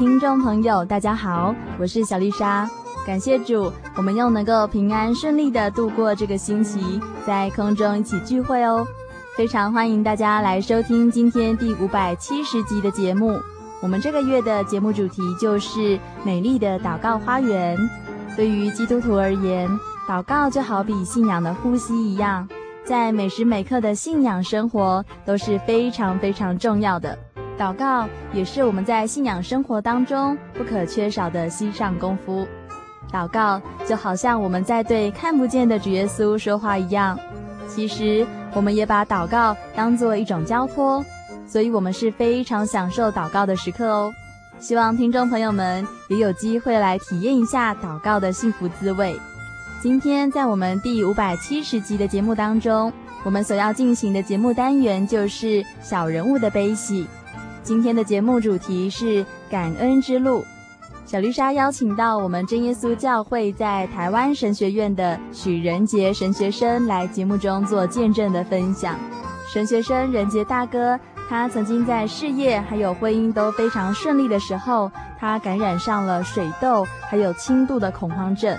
听众朋友，大家好，我是小丽莎。感谢主，我们又能够平安顺利的度过这个星期，在空中一起聚会哦。非常欢迎大家来收听今天第五百七十集的节目。我们这个月的节目主题就是美丽的祷告花园。对于基督徒而言，祷告就好比信仰的呼吸一样，在每时每刻的信仰生活都是非常非常重要的。祷告也是我们在信仰生活当中不可缺少的心上功夫。祷告就好像我们在对看不见的主耶稣说话一样。其实我们也把祷告当做一种交托，所以我们是非常享受祷告的时刻哦。希望听众朋友们也有机会来体验一下祷告的幸福滋味。今天在我们第五百七十集的节目当中，我们所要进行的节目单元就是小人物的悲喜。今天的节目主题是感恩之路。小丽莎邀请到我们真耶稣教会在台湾神学院的许仁杰神学生来节目中做见证的分享。神学生仁杰大哥，他曾经在事业还有婚姻都非常顺利的时候，他感染上了水痘，还有轻度的恐慌症。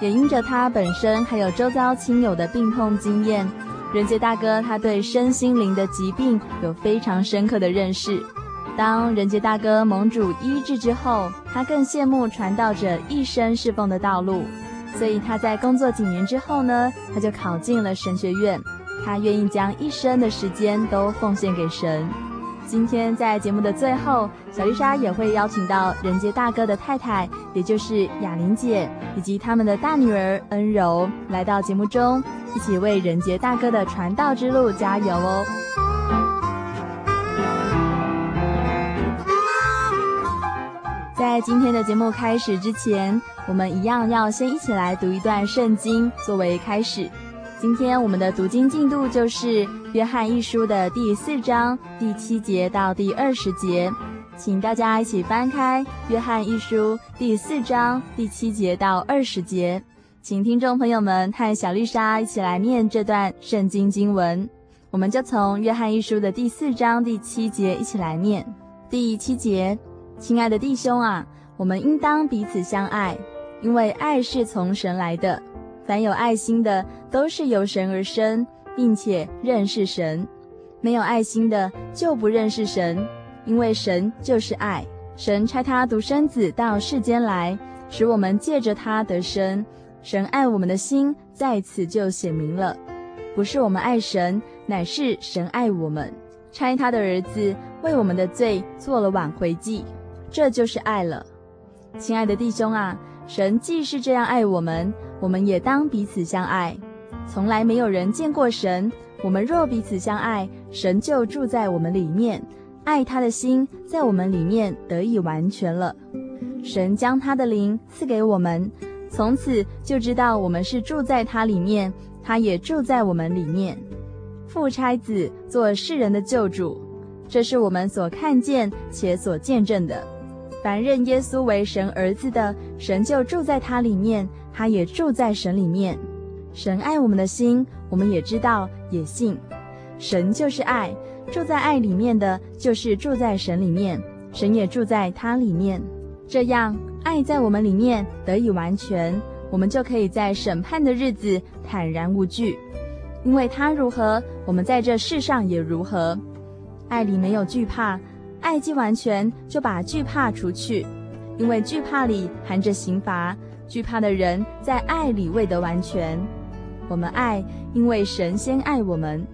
也因着他本身还有周遭亲友的病痛经验，仁杰大哥他对身心灵的疾病有非常深刻的认识。当仁杰大哥盟主医治之后，他更羡慕传道者一生侍奉的道路，所以他在工作几年之后呢，他就考进了神学院。他愿意将一生的时间都奉献给神。今天在节目的最后，小丽莎也会邀请到仁杰大哥的太太，也就是雅玲姐，以及他们的大女儿恩柔，来到节目中，一起为仁杰大哥的传道之路加油哦。在今天的节目开始之前，我们一样要先一起来读一段圣经作为开始。今天我们的读经进度就是《约翰一书》的第四章第七节到第二十节，请大家一起翻开《约翰一书》第四章第七节到二十节，请听众朋友们和小丽莎一起来念这段圣经经文。我们就从《约翰一书》的第四章第七节一起来念。第七节。亲爱的弟兄啊，我们应当彼此相爱，因为爱是从神来的。凡有爱心的，都是由神而生，并且认识神；没有爱心的，就不认识神，因为神就是爱。神差他独生子到世间来，使我们借着他得生。神爱我们的心在此就显明了，不是我们爱神，乃是神爱我们，差他的儿子为我们的罪做了挽回祭。这就是爱了，亲爱的弟兄啊，神既是这样爱我们，我们也当彼此相爱。从来没有人见过神，我们若彼此相爱，神就住在我们里面，爱他的心在我们里面得以完全了。神将他的灵赐给我们，从此就知道我们是住在他里面，他也住在我们里面。父差子做世人的救主，这是我们所看见且所见证的。凡认耶稣为神儿子的，神就住在他里面，他也住在神里面。神爱我们的心，我们也知道，也信。神就是爱，住在爱里面的，就是住在神里面，神也住在他里面。这样，爱在我们里面得以完全，我们就可以在审判的日子坦然无惧，因为他如何，我们在这世上也如何。爱里没有惧怕，爱既完全，就把惧怕除去，因为惧怕里含着刑罚，惧怕的人在爱里未得完全。我们爱，因为神先爱我们。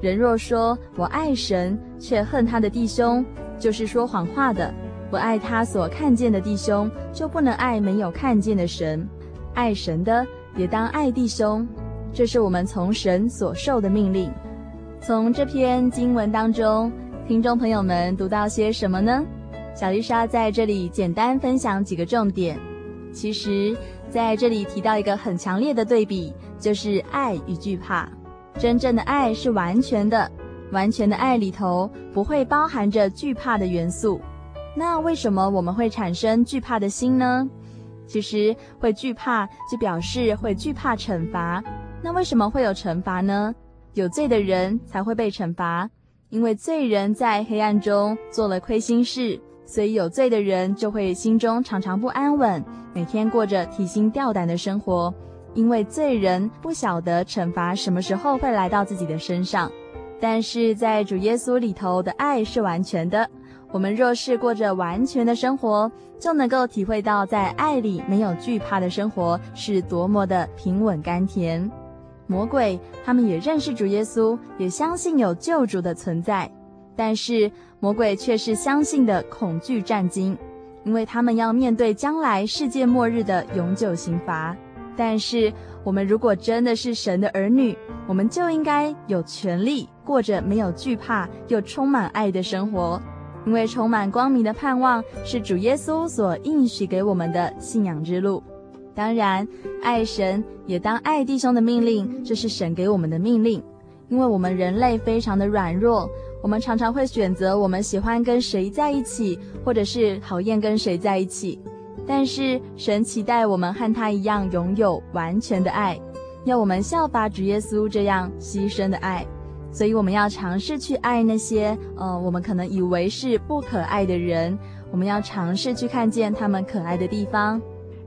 人若说我爱神，却恨他的弟兄，就是说谎话的。不爱他所看见的弟兄，就不能爱没有看见的神。爱神的，也当爱弟兄。这是我们从神所受的命令。从这篇经文当中，听众朋友们读到些什么呢？小丽莎在这里简单分享几个重点。其实，在这里提到一个很强烈的对比，就是爱与惧怕。真正的爱是完全的，完全的爱里头不会包含着惧怕的元素。那为什么我们会产生惧怕的心呢？其实会惧怕就表示会惧怕惩罚。那为什么会有惩罚呢？有罪的人才会被惩罚，因为罪人在黑暗中做了亏心事，所以有罪的人就会心中常常不安稳，每天过着提心吊胆的生活。因为罪人不晓得惩罚什么时候会来到自己的身上，但是在主耶稣里头的爱是完全的。我们若是过着完全的生活，就能够体会到在爱里没有惧怕的生活是多么的平稳甘甜。魔鬼他们也认识主耶稣，也相信有救主的存在，但是魔鬼却是相信的恐惧战惊，因为他们要面对将来世界末日的永久刑罚。但是，我们如果真的是神的儿女，我们就应该有权利过着没有惧怕又充满爱的生活，因为充满光明的盼望是主耶稣所应许给我们的信仰之路。当然，爱神也当爱弟兄的命令，这是神给我们的命令，因为我们人类非常的软弱，我们常常会选择我们喜欢跟谁在一起，或者是讨厌跟谁在一起。但是神期待我们和他一样拥有完全的爱，要我们效法主耶稣这样牺牲的爱，所以我们要尝试去爱那些呃我们可能以为是不可爱的人，我们要尝试去看见他们可爱的地方，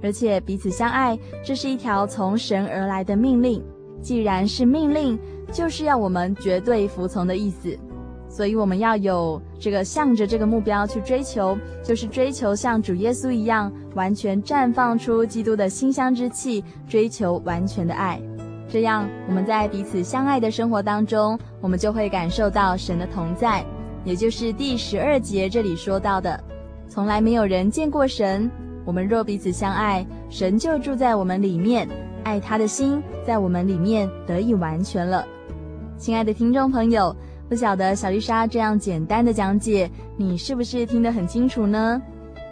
而且彼此相爱，这是一条从神而来的命令。既然是命令，就是要我们绝对服从的意思。所以我们要有这个向着这个目标去追求，就是追求像主耶稣一样，完全绽放出基督的馨香之气，追求完全的爱。这样我们在彼此相爱的生活当中，我们就会感受到神的同在，也就是第十二节这里说到的：从来没有人见过神。我们若彼此相爱，神就住在我们里面，爱他的心在我们里面得以完全了。亲爱的听众朋友。不晓得小丽莎这样简单的讲解，你是不是听得很清楚呢？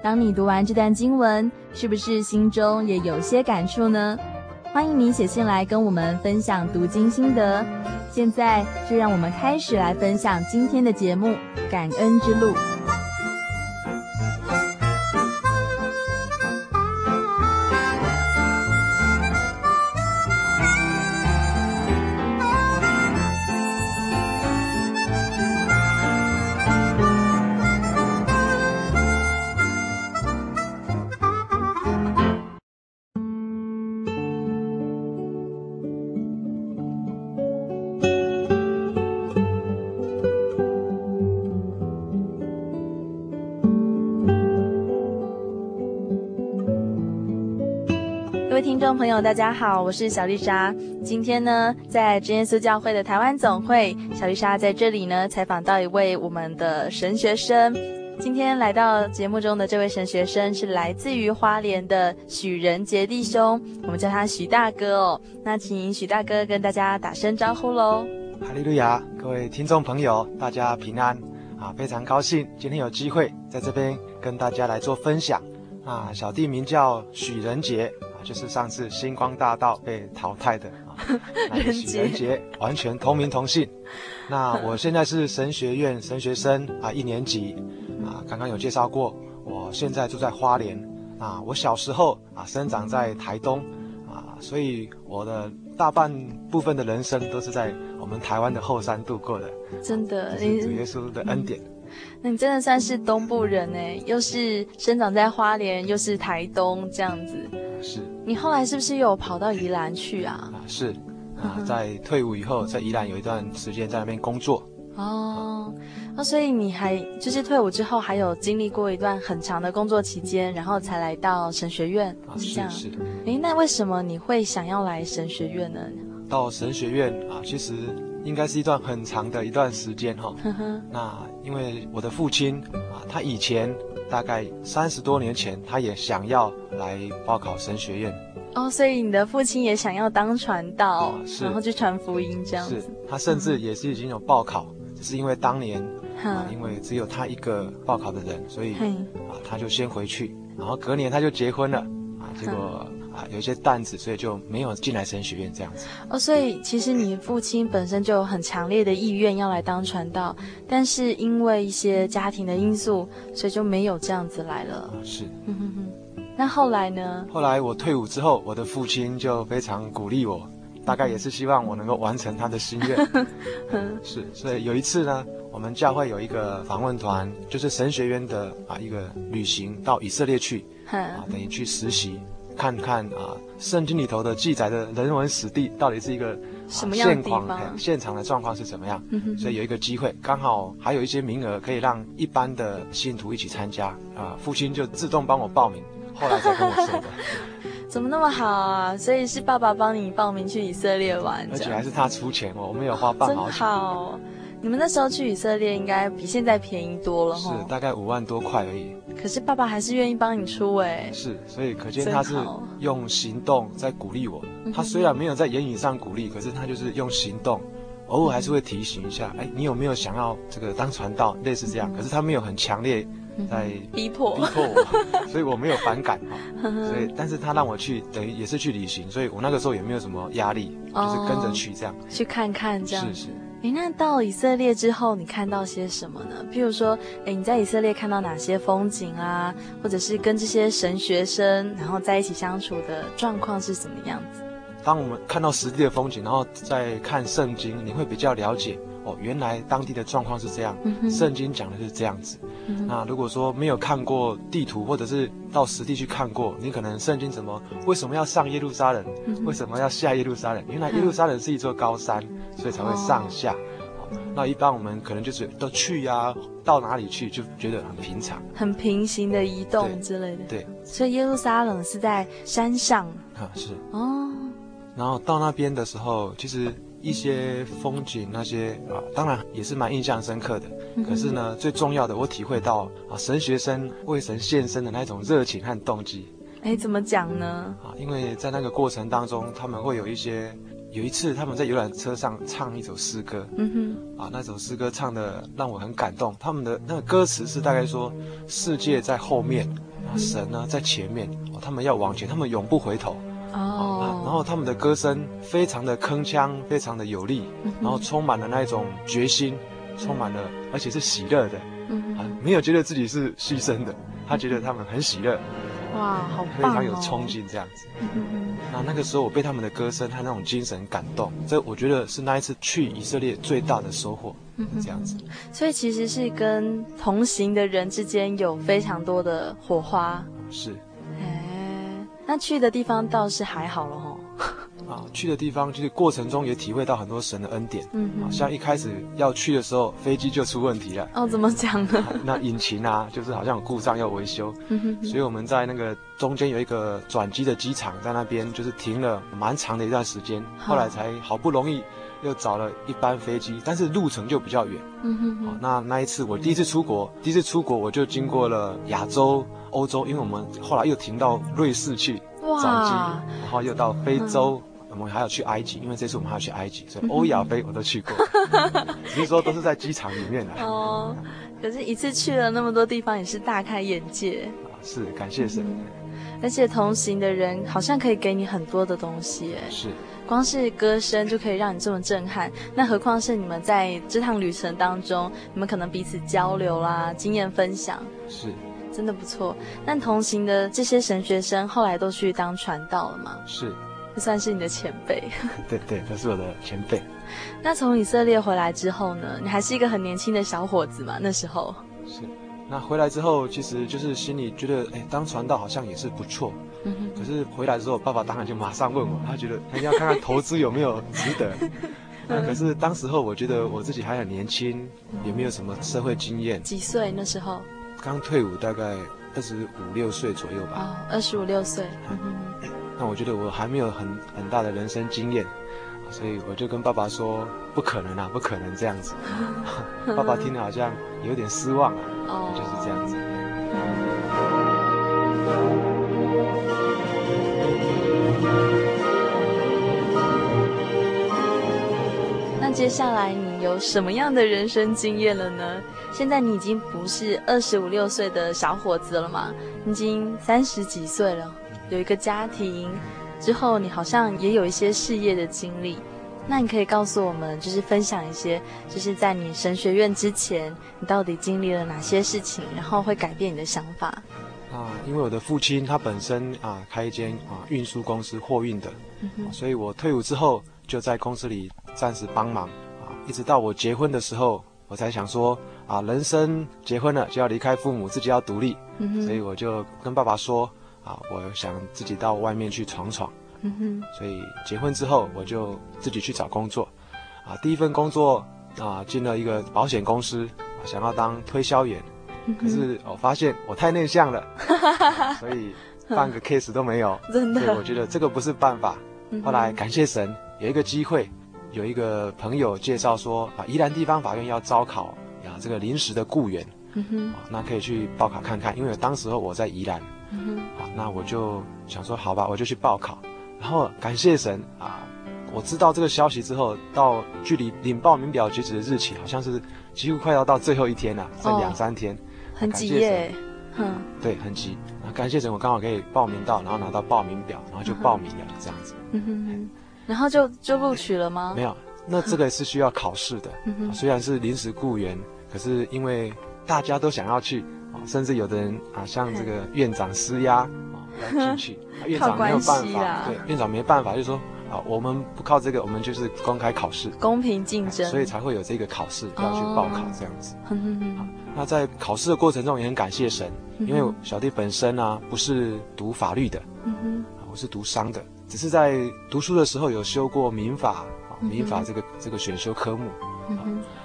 当你读完这段经文，是不是心中也有些感触呢？欢迎你写信来跟我们分享读经心得。现在就让我们开始来分享今天的节目《感恩之路》。众朋友，大家好，我是小丽莎。今天呢，在真耶稣教会的台湾总会，小丽莎在这里呢采访到一位我们的神学生。今天来到节目中的这位神学生是来自于花莲的许仁杰弟兄，我们叫他许大哥哦。那请许大哥跟大家打声招呼喽。哈利路亚，各位听众朋友，大家平安啊！非常高兴今天有机会在这边跟大家来做分享啊。小弟名叫许仁杰。就是上次星光大道被淘汰的啊，许仁杰完全同名同姓。那我现在是神学院神学生啊，一年级啊，刚刚有介绍过，我现在住在花莲啊，我小时候啊生长在台东啊，所以我的大半部分的人生都是在我们台湾的后山度过的。真的，这是主耶稣的恩典。那你真的算是东部人呢，又是生长在花莲，又是台东这样子。是。你后来是不是有跑到宜兰去啊？啊，是。啊，在退伍以后，在宜兰有一段时间在那边工作。哦，那所以你还就是退伍之后，还有经历过一段很长的工作期间，然后才来到神学院，啊、是这样。是。诶，那为什么你会想要来神学院呢？到神学院啊，其实应该是一段很长的一段时间哈。呵呵。那因为我的父亲啊，他以前大概三十多年前，他也想要来报考神学院。哦，所以你的父亲也想要当传道，是，然后去传福音这样子。是，他甚至也是已经有报考，只是因为当年啊，因为只有他一个报考的人，所以啊，他就先回去，然后隔年他就结婚了啊，结果啊有一些担子，所以就没有进来神学院这样子。哦，所以其实你父亲本身就有很强烈的意愿要来当传道，但是因为一些家庭的因素，所以就没有这样子来了。啊，是。嗯哼哼。那后来呢？后来我退伍之后，我的父亲就非常鼓励我，大概也是希望我能够完成他的心愿。是，所以有一次呢，我们教会有一个访问团，就是神学院的啊一个旅行到以色列去，啊等于去实习，看看啊圣经里头的记载的人文史地到底是一个什么样的地方，现场的状况是怎么样。所以有一个机会，刚好还有一些名额可以让一般的信徒一起参加啊，父亲就自动帮我报名。后来才跟我说的，怎么那么好啊？所以是爸爸帮你报名去以色列玩，而且还是他出钱哦，我们有花半毛钱。真好，你们那时候去以色列应该比现在便宜多了哈。是，大概五万多块而已。可是爸爸还是愿意帮你出哎。是，所以可见他是用行动在鼓励我。他虽然没有在言语上鼓励，可是他就是用行动，偶尔还是会提醒一下，哎，你有没有想要这个当传道，类似这样。可是他没有很强烈。在逼迫逼迫我，所以我没有反感哈。所以，但是他让我去，等于也是去旅行，所以我那个时候也没有什么压力，就是跟着去这样，去看看这样。是是。哎，那到以色列之后，你看到些什么呢？譬如说，哎，你在以色列看到哪些风景啊？或者是跟这些神学生然后在一起相处的状况是什么样子？当我们看到实地的风景，然后再看圣经，你会比较了解。哦，原来当地的状况是这样，嗯、圣经讲的是这样子。嗯、那如果说没有看过地图，或者是到实地去看过，你可能圣经怎么为什么要上耶路撒冷？嗯、为什么要下耶路撒冷？原来耶路撒冷是一座高山，嗯、所以才会上下。哦、那一般我们可能就是都去呀、啊，到哪里去就觉得很平常，很平行的移动之类的。对，对，所以耶路撒冷是在山上。啊，是。哦。然后到那边的时候，其实。一些风景那些啊，当然也是蛮印象深刻的。可是呢，最重要的，我体会到啊，神学生为神献身的那种热情和动机。哎，怎么讲呢？啊，因为在那个过程当中，他们会有一些，有一次他们在游览车上唱一首诗歌。嗯哼。啊，那首诗歌唱的让我很感动。他们的那个歌词是大概说，世界在后面，啊，神呢在前面，他们要往前，他们永不回头。哦，然后他们的歌声非常的铿锵，非常的有力，然后充满了那种决心，充满了，而且是喜乐的，啊，没有觉得自己是牺牲的，他觉得他们很喜乐，哇，好棒，非常有冲劲这样子。嗯那那个时候我被他们的歌声和那种精神感动，这我觉得是那一次去以色列最大的收获，这样子。所以其实是跟同行的人之间有非常多的火花，是。那去的地方倒是还好了哈。啊，去的地方就是过程中也体会到很多神的恩典。嗯哼，像一开始要去的时候，飞机就出问题了。哦，怎么讲呢？那引擎啊，就是好像有故障要维修。嗯哼，所以我们在那个中间有一个转机的机场，在那边就是停了蛮长的一段时间，后来才好不容易又找了一班飞机，但是路程就比较远。嗯哼，好，那那一次我第一次出国，第一次出国我就经过了亚洲。欧洲，因为我们后来又停到瑞士去转机，哇然后又到非洲，嗯、我们还要去埃及，因为这次我们还要去埃及，所以欧亚非我都去过。只是说都是在机场里面的。哦，可是一次去了那么多地方，也是大开眼界。是，感谢神。嗯、而且同行的人好像可以给你很多的东西，哎，是，光是歌声就可以让你这么震撼，那何况是你们在这趟旅程当中，你们可能彼此交流啦，经验分享。是。真的不错。但同行的这些神学生后来都去当传道了吗？是，这算是你的前辈。对对，他是我的前辈。那从以色列回来之后呢？你还是一个很年轻的小伙子嘛？那时候是。那回来之后，其实就是心里觉得，哎，当传道好像也是不错。嗯哼。可是回来之后，爸爸当然就马上问我，他觉得他要看看投资有没有值得。那可是当时候，我觉得我自己还很年轻，也没有什么社会经验。几岁那时候？刚退伍，大概二十五六岁左右吧。哦，二十五六岁。嗯哼。那我觉得我还没有很很大的人生经验，所以我就跟爸爸说，不可能啊，不可能这样子。爸爸听了好像有点失望啊。哦。就是这样子。那接下来你有什么样的人生经验了呢？现在你已经不是二十五六岁的小伙子了嘛？你已经三十几岁了，有一个家庭之后，你好像也有一些事业的经历。那你可以告诉我们，就是分享一些，就是在你神学院之前，你到底经历了哪些事情，然后会改变你的想法？啊，因为我的父亲他本身啊开一间啊运输公司货运的，所以我退伍之后。就在公司里暂时帮忙啊，一直到我结婚的时候，我才想说啊，人生结婚了就要离开父母，自己要独立，嗯，所以我就跟爸爸说啊，我想自己到外面去闯闯，嗯，所以结婚之后我就自己去找工作，啊，第一份工作啊进了一个保险公司，想要当推销员，嗯，可是我发现我太内向了，所以半个 case 都没有，真的，所以我觉得这个不是办法，后来感谢神。有一个机会，有一个朋友介绍说啊，宜兰地方法院要招考啊，这个临时的雇员，嗯哼，啊，那可以去报考看看。因为当时候我在宜兰，嗯哼，啊，那我就想说，好吧，我就去报考。然后感谢神啊，我知道这个消息之后，到距离领报名表截止的日期，好像是几乎快要到最后一天了，剩两三天，很急耶，嗯，对，很急。啊，感谢神，我刚好可以报名到，然后拿到报名表，然后就报名了，这样子，嗯哼。然后就就录取了吗？没有，那这个是需要考试的。虽然是临时雇员，可是因为大家都想要去，甚至有的人啊，向这个院长施压，要进去。院长没有办法，对，院长没办法，就说啊，我们不靠这个，我们就是公开考试，公平竞争，所以才会有这个考试要去报考这样子。那在考试的过程中也很感谢神，因为小弟本身呢不是读法律的，我是读商的。只是在读书的时候有修过民法啊，民法这个这个选修科目，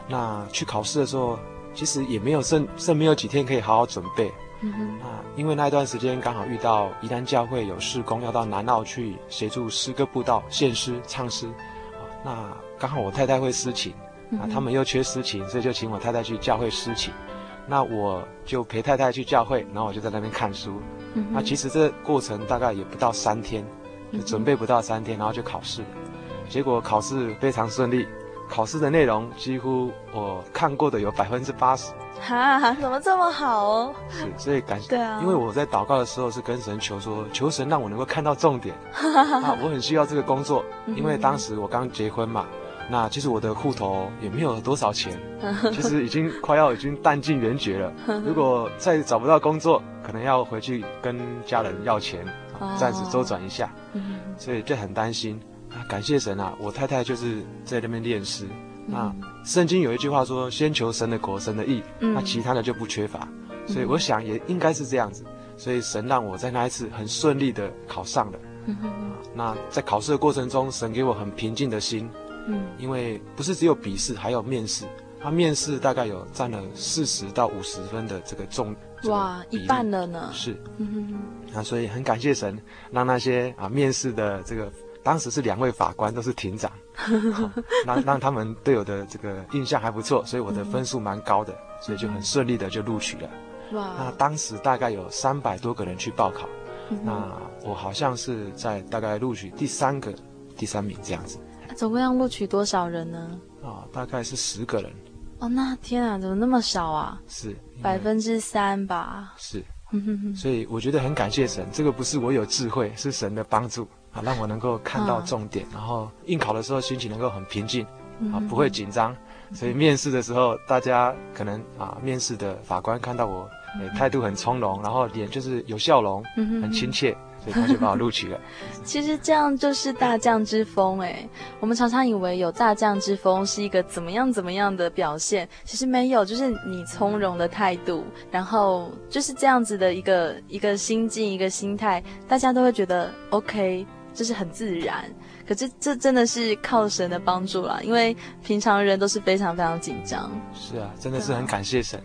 那去考试的时候，其实也没有剩剩没有几天可以好好准备，嗯哼，那因为那一段时间刚好遇到宜兰教会有事工，要到南澳去协助诗歌布道、献诗、唱诗，那刚好我太太会诗琴，啊，他们又缺诗琴，所以就请我太太去教会诗琴，那我就陪太太去教会，然后我就在那边看书，嗯，那其实这过程大概也不到三天。就准备不到三天，然后就考试了，结果考试非常顺利，考试的内容几乎我看过的有百分之八十。哈，怎么这么好哦？是，所以感谢。对啊。因为我在祷告的时候是跟神求说，求神让我能够看到重点。啊，我很需要这个工作，因为当时我刚结婚嘛，那其实我的户头也没有多少钱，其实已经快要已经弹尽援绝了。如果再找不到工作，可能要回去跟家人要钱。暂时周转一下，所以就很担心。感谢神啊，我太太就是在那边练诗。那圣经有一句话说：“先求神的国，神的义，那其他的就不缺乏。”所以我想也应该是这样子。所以神让我在那一次很顺利的考上了。那在考试的过程中，神给我很平静的心。嗯因为不是只有笔试，还有面试。他面试大概有占了四十到五十分的这个重。哇，一半了呢。是。啊，所以很感谢神，让那些啊面试的这个，当时是两位法官都是庭长，让让他们对我的这个印象还不错，所以我的分数蛮高的，所以就很顺利的就录取了。哇！那当时大概有三百多个人去报考，那我好像是在大概录取第三个、第三名这样子。总共要录取多少人呢？啊，大概是十个人。哦，那天啊，怎么那么少啊？是百分之三吧？是。所以我觉得很感谢神，这个不是我有智慧，是神的帮助啊，让我能够看到重点，然后应考的时候心情能够很平静啊，不会紧张 所以面试的时候，大家可能啊，面试的法官看到我，诶，态度很从容，然后脸就是有笑容，很亲切。所以他就把我录取了。其实这样就是大将之风哎。我们常常以为有大将之风是一个怎么样怎么样的表现，其实没有，就是你从容的态度，然后就是这样子的一个一个心境、一个心态，大家都会觉得 OK，就是很自然。可是这真的是靠神的帮助啦，因为平常人都是非常非常紧张。是啊，真的是很感谢神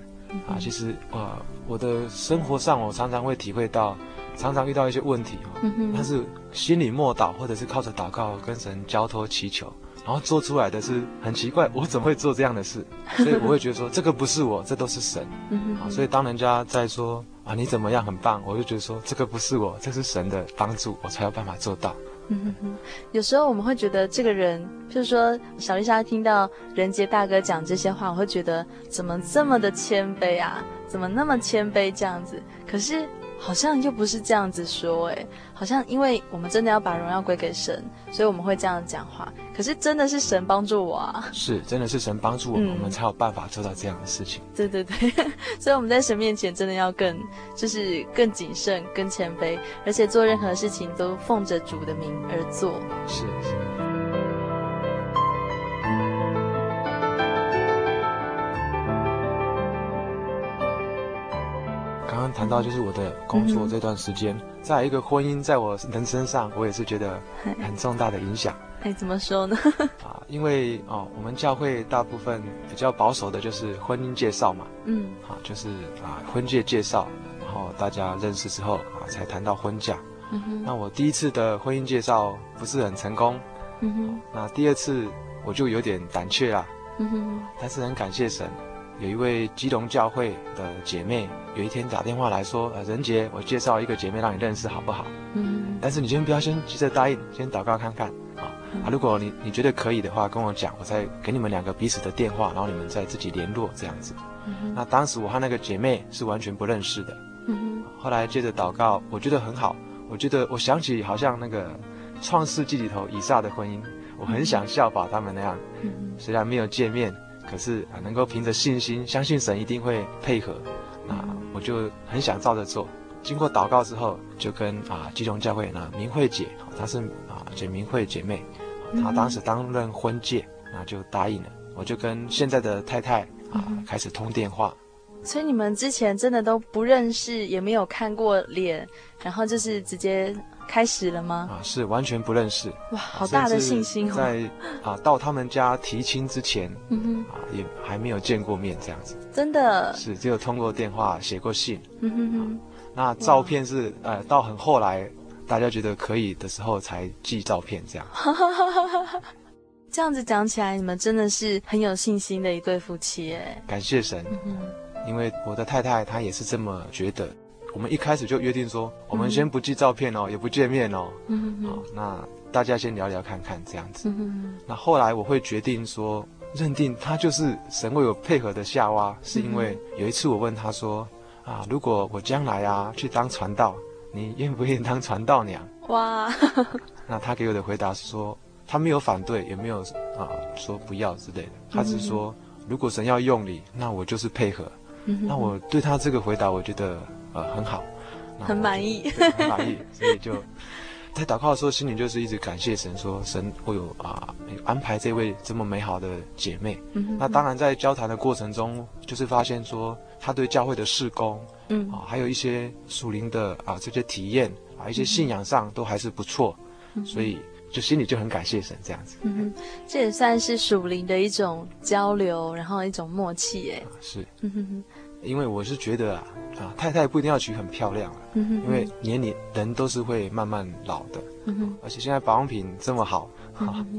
啊。其实啊，我的生活上我常常会体会到。常常遇到一些问题哦，但是心里默祷，或者是靠着祷告跟神交托祈求，然后做出来的是很奇怪，我怎么会做这样的事？所以我会觉得说，这个不是我，这都是神。啊，所以当人家在说啊你怎么样很棒，我就觉得说这个不是我，这是神的帮助，我才有办法做到。有时候我们会觉得这个人，就是说小丽莎听到仁杰大哥讲这些话，我会觉得怎么这么的谦卑啊？怎么那么谦卑这样子？可是。好像又不是这样子说诶，好像因为我们真的要把荣耀归给神，所以我们会这样讲话。可是真的是神帮助我啊！是，真的是神帮助我们，嗯，我们才有办法做到这样的事情。对对对，所以我们在神面前真的要更，就是更谨慎、更谦卑，而且做任何事情都奉着主的名而做。是是。谈到就是我的工作这段时间，在一个婚姻在我人生上，我也是觉得很重大的影响。哎，怎么说呢？啊，因为哦，我们教会大部分比较保守的就是婚姻介绍嘛，嗯，啊，就是啊婚介介绍，然后大家认识之后啊才谈到婚嫁。嗯哼。那我第一次的婚姻介绍不是很成功，嗯哼。那第二次我就有点胆怯啦，嗯哼。但是很感谢神。有一位基隆教会的姐妹，有一天打电话来说：“呃，仁杰，我介绍一个姐妹让你认识，好不好？”嗯，但是你先不要先急着答应，先祷告看看啊。啊，如果你你觉得可以的话，跟我讲，我再给你们两个彼此的电话，然后你们再自己联络这样子。嗯，那当时我和那个姐妹是完全不认识的。嗯，后来接着祷告，我觉得很好，我觉得我想起好像那个创世纪里头以撒的婚姻，我很想效法他们那样。嗯，虽然没有见面。可是啊，能够凭着信心，相信神一定会配合，那我就很想照着做。经过祷告之后，就跟啊基隆教会那明慧姐，她是啊简明慧姐妹，她当时担任婚介，那就答应了。我就跟现在的太太啊开始通电话。所以你们之前真的都不认识，也没有看过脸，然后就是直接。开始了吗？啊，是完全不认识。哇，好大的信心哦！在啊，到他们家提亲之前，嗯哼，啊，也还没有见过面，这样子。真的是只有通过电话写过信。嗯哼哼。那照片是呃，到很后来，大家觉得可以的时候才寄照片，这样。这样子讲起来，你们真的是很有信心的一对夫妻哎。感谢神，嗯，因为我的太太她也是这么觉得。我们一开始就约定说，我们先不寄照片哦，嗯、也不见面哦。嗯。好，那大家先聊聊看看这样子。嗯。那后来我会决定说，认定他就是神为我配合的夏娃，是因为有一次我问他说，啊，如果我将来啊去当传道，你愿不愿意当传道娘？哇。那他给我的回答是说，他没有反对，也没有啊说不要之类的，他只是说，如果神要用你，那我就是配合。那我对他这个回答，我觉得。呃，很好，很满意，很满意，所以就在祷告的时候，心里就是一直感谢神，说神会有啊安排这位这么美好的姐妹。嗯哼，那当然在交谈的过程中，就是发现说他对教会的事工，嗯啊，还有一些属灵的啊这些体验啊，一些信仰上都还是不错，嗯、所以就心里就很感谢神这样子。嗯哼，这也算是属灵的一种交流，然后一种默契，哎、啊，是。嗯哼哼。因为我是觉得啊，啊，太太不一定要娶很漂亮啊，嗯哼哼，因为年龄人都是会慢慢老的，嗯，而且现在保养品这么好，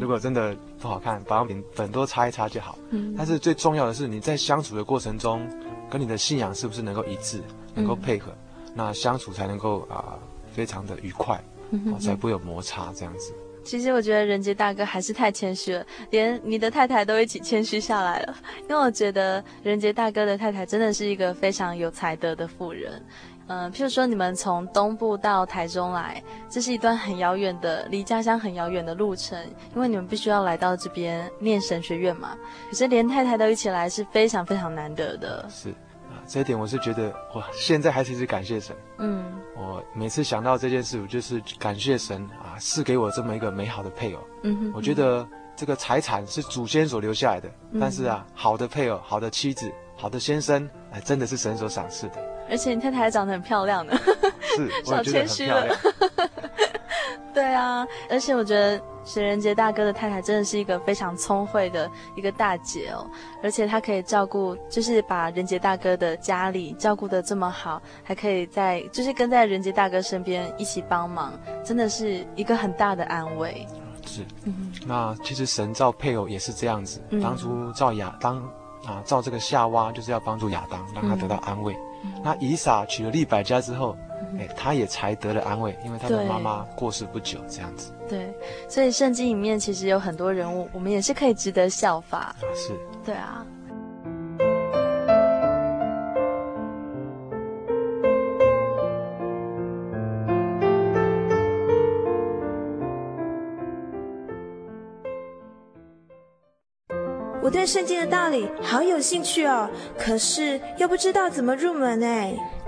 如果真的不好看，保养品粉多擦一擦就好，嗯，但是最重要的是你在相处的过程中，跟你的信仰是不是能够一致，能够配合，嗯，那相处才能够啊非常的愉快，才不会有摩擦这样子。其实我觉得仁杰大哥还是太谦虚了，连你的太太都一起谦虚下来了。因为我觉得仁杰大哥的太太真的是一个非常有才德的妇人。嗯、譬如说你们从东部到台中来，这是一段很遥远的、离家乡很遥远的路程，因为你们必须要来到这边念神学院嘛。可是连太太都一起来，是非常非常难得的。是，这一点我是觉得哇，现在还是一直感谢神。嗯，我每次想到这件事，我就是感谢神啊，赐给我这么一个美好的配偶。嗯哼，我觉得这个财产是祖先所留下来的，嗯、但是啊，好的配偶、好的妻子、好的先生，哎，真的是神所赏赐的。而且你太太还长得很漂亮呢，是，我觉得很漂亮。对啊，而且我觉得沈仁杰大哥的太太真的是一个非常聪慧的一个大姐哦，而且她可以照顾，就是把仁杰大哥的家里照顾得这么好，还可以在就是跟在仁杰大哥身边一起帮忙，真的是一个很大的安慰。是，嗯，那其实神造配偶也是这样子，当初造亚当啊，造这个夏娃就是要帮助亚当，让他得到安慰。嗯那以撒娶了利百加之后，哎、欸，他也才得了安慰，因为他的妈妈过世不久，这样子。对，所以圣经里面其实有很多人物，我们也是可以值得效法。啊，是。对啊。我对圣经的道理好有兴趣哦，可是又不知道怎么入门哎。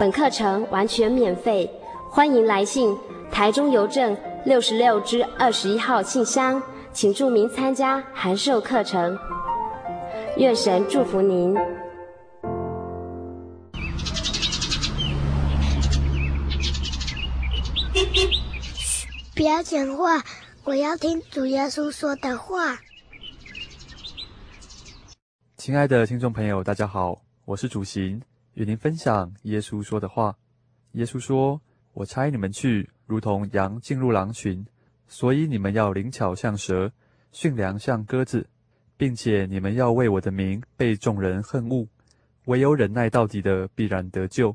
本课程完全免费，欢迎来信台中邮政六十六之二十一号信箱，请注明参加函授课程。愿神祝福您。不要讲话，我要听主耶稣说的话。亲爱的听众朋友，大家好，我是主行，与您分享耶稣说的话。耶稣说：“我差你们去，如同羊进入狼群，所以你们要灵巧像蛇，驯良像鸽子，并且你们要为我的名被众人恨恶。唯有忍耐到底的，必然得救。”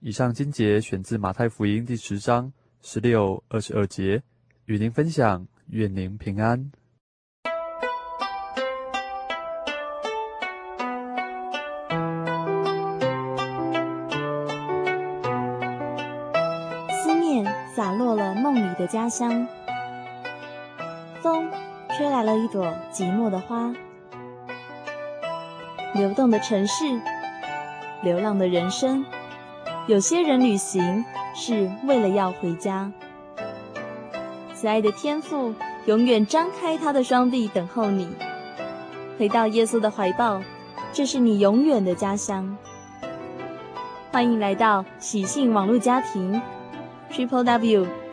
以上经节选自马太福音第十章十六、二十二节，与您分享，愿您平安。家乡，风吹来了一朵寂寞的花。流动的城市，流浪的人生，有些人旅行是为了要回家。慈爱的天父永远张开他的双臂等候你，回到耶稣的怀抱，这是你永远的家乡。欢迎来到喜信网络家庭。Triple W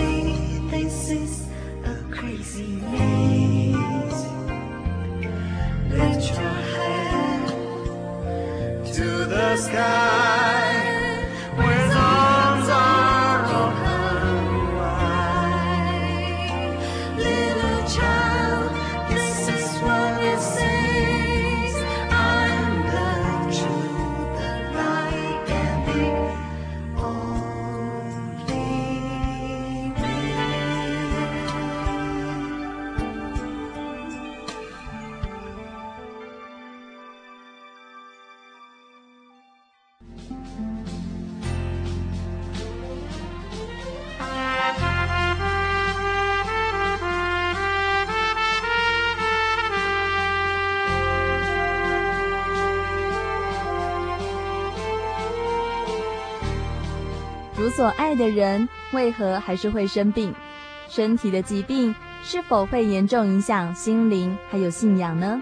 see this is a crazy man. 的人，为何还是会生病？身体的疾病是否会严重影响心灵还有信仰呢？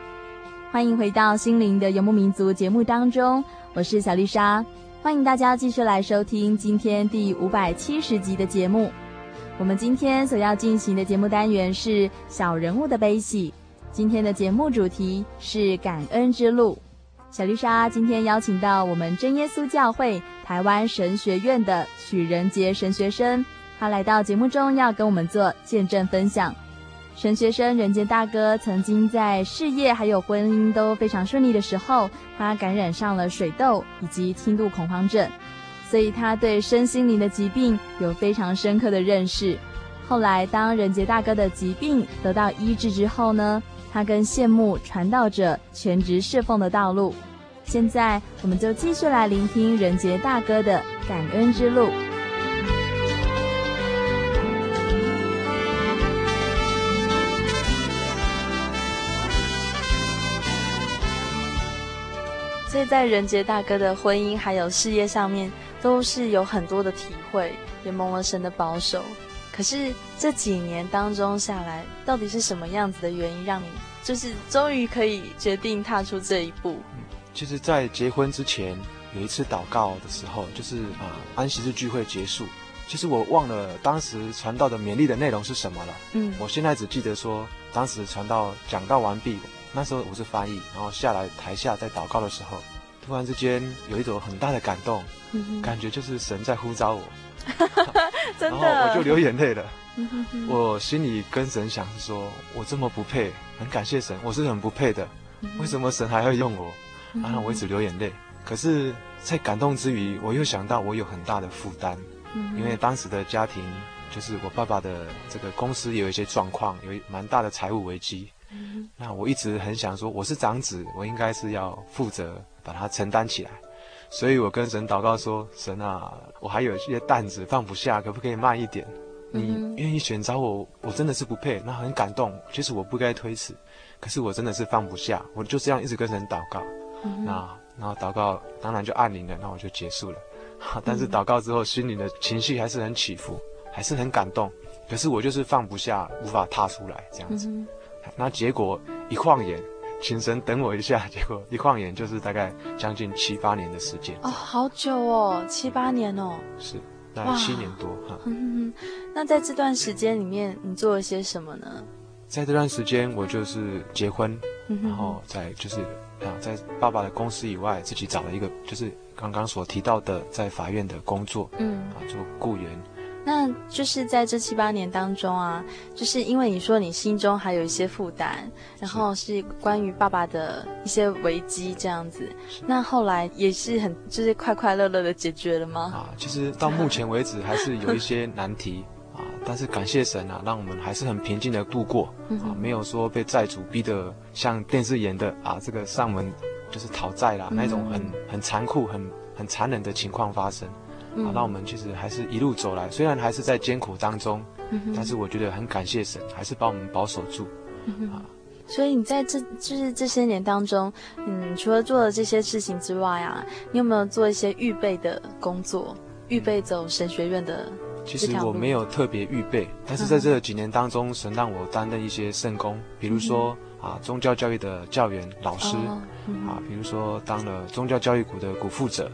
欢迎回到《心灵的游牧民族》节目当中，我是小丽莎，欢迎大家继续来收听今天第五百七十集的节目。我们今天所要进行的节目单元是小人物的悲喜。今天的节目主题是感恩之路。小丽莎今天邀请到我们真耶稣教会台湾神学院的许仁杰神学生，他来到节目中要跟我们做见证分享。神学生仁杰大哥曾经在事业还有婚姻都非常顺利的时候，他感染上了水痘以及轻度恐慌症。所以他对身心灵的疾病有非常深刻的认识。后来，当仁杰大哥的疾病得到医治之后呢，他更羡慕传道者全职侍奉的道路。现在，我们就继续来聆听仁杰大哥的感恩之路。所以在仁杰大哥的婚姻还有事业上面，都是有很多的体会，也蒙了神的保守。可是这几年当中下来，到底是什么样子的原因，让你就是终于可以决定踏出这一步？嗯，其实，在结婚之前有一次祷告的时候，就是啊，安息日聚会结束，其实我忘了当时传道的勉励的内容是什么了。嗯，我现在只记得说，当时传道讲道完毕，那时候我是翻译，然后下来台下在祷告的时候。突然之间有一种很大的感动，嗯、感觉就是神在呼召我，真的，然后我就流眼泪了。我心里跟神想是说，我这么不配，很感谢神，我是很不配的，为什么神还要用我？然后我一直流眼泪。可是，在感动之余，我又想到我有很大的负担，因为当时的家庭就是我爸爸的这个公司有一些状况，有蛮大的财务危机。那我一直很想说，我是长子，我应该是要负责。把它承担起来，所以我跟神祷告说：“神啊，我还有一些担子放不下，可不可以慢一点？你愿意选择我，我真的是不配，那很感动。其实我不该推辞，可是我真的是放不下，我就这样一直跟神祷告。那然后祷告当然就按铃了，那我就结束了。但是祷告之后，心里的情绪还是很起伏，还是很感动。可是我就是放不下，无法踏出来这样子。那结果一晃眼。”请神等我一下，结果一晃眼就是大概将近七八年的时间哦，好久哦，七八年哦，是大概七年多哈。嗯，那在这段时间里面，你做了些什么呢？在这段时间，我就是结婚，嗯、然后在就是啊，在爸爸的公司以外，自己找了一个就是刚刚所提到的在法院的工作，嗯，啊，做雇员。那就是在这七八年当中啊，就是因为你说你心中还有一些负担，然后是关于爸爸的一些危机这样子。那后来也是很就是快快乐乐的解决了吗？啊，其实到目前为止还是有一些难题啊，但是感谢神啊，让我们还是很平静的度过啊，没有说被债主逼得像电视演的啊，这个上门就是讨债啦，那种很很残酷、很很残忍的情况发生。好，那我们其实还是一路走来，虽然还是在艰苦当中，嗯、但是我觉得很感谢神，还是把我们保守住。嗯、啊，所以你在这就是这些年当中，嗯，除了做了这些事情之外啊，你有没有做一些预备的工作，预备走神学院的？其实我没有特别预备，但是在这几年当中，神让我担任一些圣工，比如说、嗯、啊，宗教教育的教员老师，哦嗯、啊，比如说当了宗教教育股的股负责。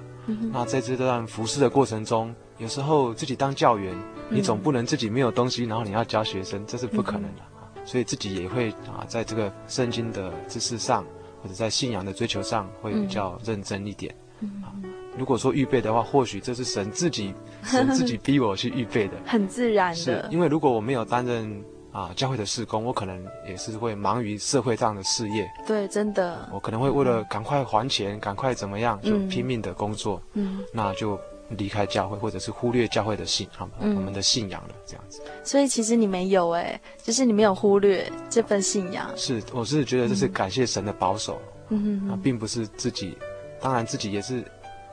那在这段服侍的过程中，有时候自己当教员，你总不能自己没有东西，然后你要教学生，这是不可能的。所以自己也会啊，在这个圣经的知识上，或者在信仰的追求上，会比较认真一点。啊，如果说预备的话，或许这是神自己，神自己逼我去预备的，很自然的。是因为如果我没有担任。啊，教会的事工，我可能也是会忙于社会上的事业。对，真的。我可能会为了赶快还钱，赶、嗯、快怎么样，就拼命的工作。嗯，那就离开教会，或者是忽略教会的信，啊、嗯，我们的信仰了，这样子。所以其实你没有哎，就是你没有忽略这份信仰。是，我是觉得这是感谢神的保守。嗯哼，啊，并不是自己，当然自己也是。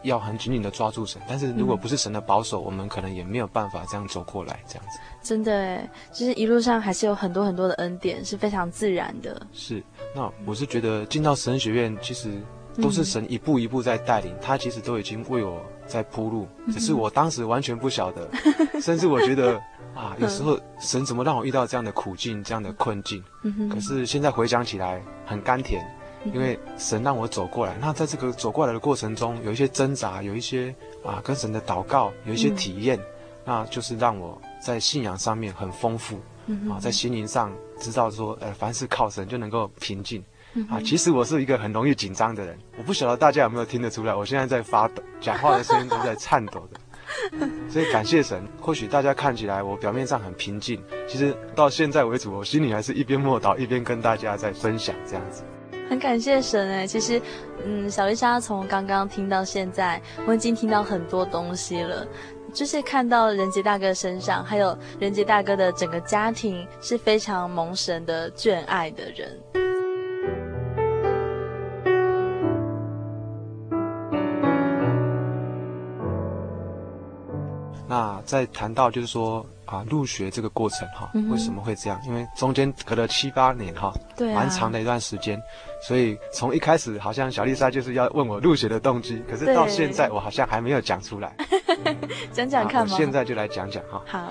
要很紧紧的抓住神，但是如果不是神的保守，嗯、我们可能也没有办法这样走过来，这样子。真的哎，就是一路上还是有很多很多的恩典，是非常自然的。是，那我是觉得进到神学院，其实都是神一步一步在带领，他其实都已经为我在铺路，只是我当时完全不晓得，甚至我觉得啊，有时候神怎么让我遇到这样的苦境、这样的困境？可是现在回想起来很甘甜，因为神让我走过来。那在这个走过来的过程中，有一些挣扎，有一些啊跟神的祷告，有一些体验，那就是让我在信仰上面很丰富啊，在心灵上知道说，呃，凡事靠神就能够平静。啊，其实我是一个很容易紧张的人，我不晓得大家有没有听得出来，我现在在发抖，讲话的声音都在颤抖的。所以感谢神，或许大家看起来我表面上很平静，其实到现在为止，我心里还是一边默祷一边跟大家在分享这样子。很感谢神哎，其实，嗯，小丽莎从刚刚听到现在，我已经听到很多东西了，就是看到仁杰大哥身上，还有仁杰大哥的整个家庭是非常蒙神的眷爱的人。那在谈到就是说啊，入学这个过程哈，为什么会这样？因为中间隔了七八年哈，对，蛮长的一段时间，所以从一开始好像小丽莎就是要问我入学的动机，可是到现在我好像还没有讲出来，讲讲看吗？现在就来讲讲哈。好，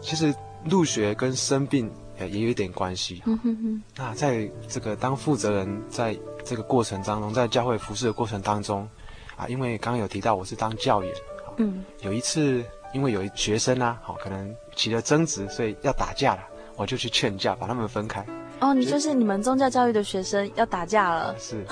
其实入学跟生病也也有一点关系。嗯哼哼。那在这个当负责人，在这个过程当中，在教会服侍的过程当中，啊，因为刚刚有提到我是当教员，嗯，有一次。因为有一学生啊，好，可能起了争执，所以要打架了，我就去劝架，把他们分开。哦，你就是你们宗教教育的学生要打架了？是，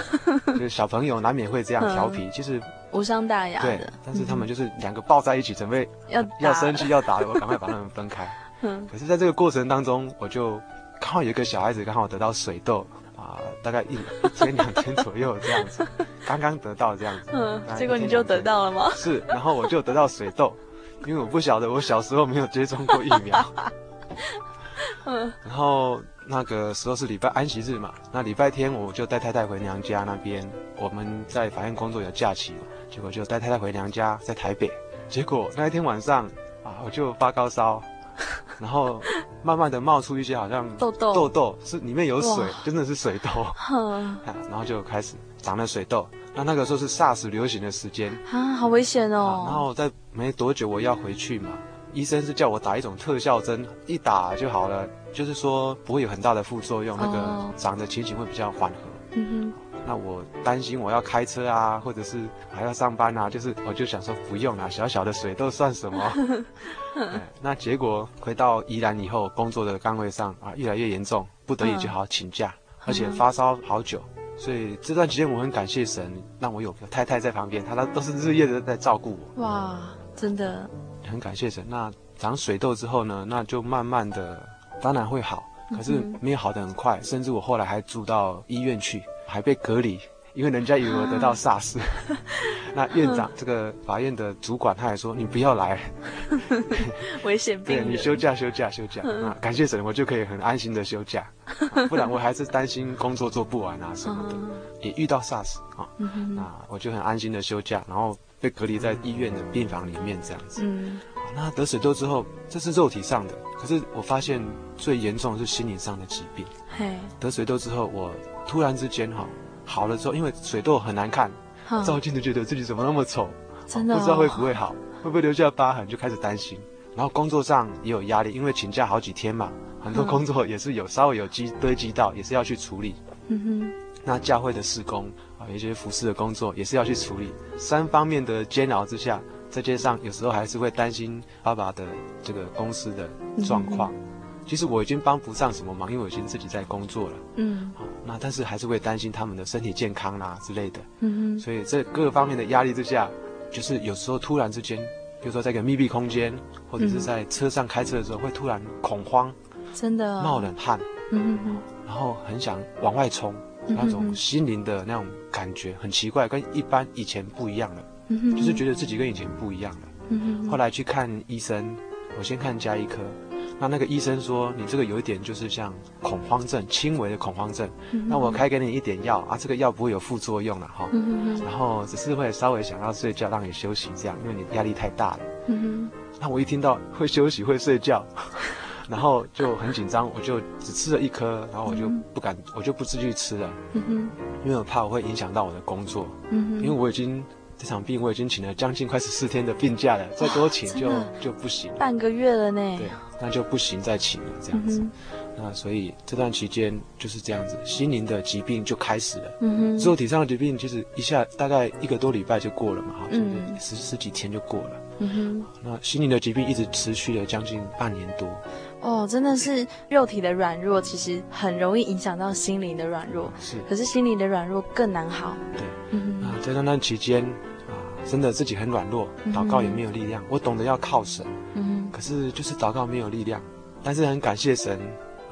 就是小朋友难免会这样 调皮，就是无伤大雅的。对，但是他们就是两个抱在一起，准备要要生气要打，我 赶快把他们分开。嗯，可是在这个过程当中，我就刚好有一个小孩子刚好得到水痘啊，大概一一天两天左右这样子，刚刚得到这样子。嗯，结果你就得到了吗？是，然后我就得到水痘。因为我不晓得，我小时候没有接种过疫苗。嗯，然后那个时候是礼拜安息日嘛，那礼拜天我就带太太回娘家那边。我们在法院工作有假期嘛，结果就带太太回娘家，在台北。结果那一天晚上啊，我就发高烧，然后慢慢的冒出一些好像痘痘，痘痘是里面有水，真的是水痘。嗯，然后就开始长了水痘。那那个时候是 SARS 流行的时间啊，好危险哦！然后在没多久我要回去嘛，医生是叫我打一种特效针，一打就好了，就是说不会有很大的副作用，那个长的情形会比较缓和。嗯哼，那我担心我要开车啊，或者是还要上班啊，就是我就想说不用啦，小小的水痘算什么？那结果回到宜兰以后，工作的岗位上啊越来越严重，不得已就好请假，而且发烧好久。所以这段时间我很感谢神，让我有个太太在旁边，她都都是日夜的在照顾我。哇，真的，很感谢神。那长水痘之后呢，那就慢慢的，当然会好，可是没有好的很快，甚至我后来还住到医院去，还被隔离。因为人家以为我得到 SARS，那院长这个法院的主管他还说，你不要来，危险病。对，你休假休假休假啊！感谢神，我就可以很安心的休假，不然我还是担心工作做不完啊什么的。也遇到 SARS 啊，那我就很安心的休假，然后被隔离在医院的病房里面这样子。嗯，那得水痘之后，这是肉体上的，可是我发现最严重的是心理上的疾病。嘿，得水痘之后，我突然之间哈。好了之后，因为水痘很难看，照镜子觉得自己怎么那么丑，真的、哦、不知道会不会好，会不会留下疤痕，就开始担心。然后工作上也有压力，因为请假好几天嘛，很多工作也是有稍微有积堆积到，也是要去处理。嗯哼。那教会的施工啊，有一些服侍的工作也是要去处理，三方面的煎熬之下，再加上有时候还是会担心爸爸的这个公司的状况。嗯其实我已经帮不上什么忙，因为我已经自己在工作了。嗯，好，那但是还是会担心他们的身体健康啦、啊、之类的。嗯哼，所以这各方面的压力之下，就是有时候突然之间，比如说在一个密闭空间，或者是在车上开车的时候，会突然恐慌，真的冒冷汗。嗯哼，然后很想往外冲，那种心灵的那种感觉很奇怪，跟一般以前不一样了。嗯哼，就是觉得自己跟以前不一样了。嗯哼，后来去看医生，我先看加医科。那那个医生说，你这个有一点就是像恐慌症，轻微的恐慌症。嗯、那我开给你一点药啊，这个药不会有副作用了哈。嗯、然后只是会稍微想要睡觉，让你休息这样，因为你压力太大了。嗯、那我一听到会休息会睡觉，然后就很紧张，我就只吃了一颗，然后我就不敢，我就不继续吃了，嗯，因为我怕我会影响到我的工作，嗯，因为我已经这场病我已经请了将近快十四天的病假了，再多请就就不行，半个月了呢，对，那就不行再请了这样子。那所以这段期间就是这样子，心灵的疾病就开始了。嗯哼，肉体上的疾病其实一下大概一个多礼拜就过了嘛，好像就十十几天就过了。嗯哼，那心灵的疾病一直持续了将近半年多。哦，真的是肉体的软弱，其实很容易影响到心灵的软弱。是，可是心灵的软弱更难好。对，啊，在那段期间啊，真的自己很软弱，祷告也没有力量。我懂得要靠神，嗯，可是就是祷告没有力量，但是很感谢神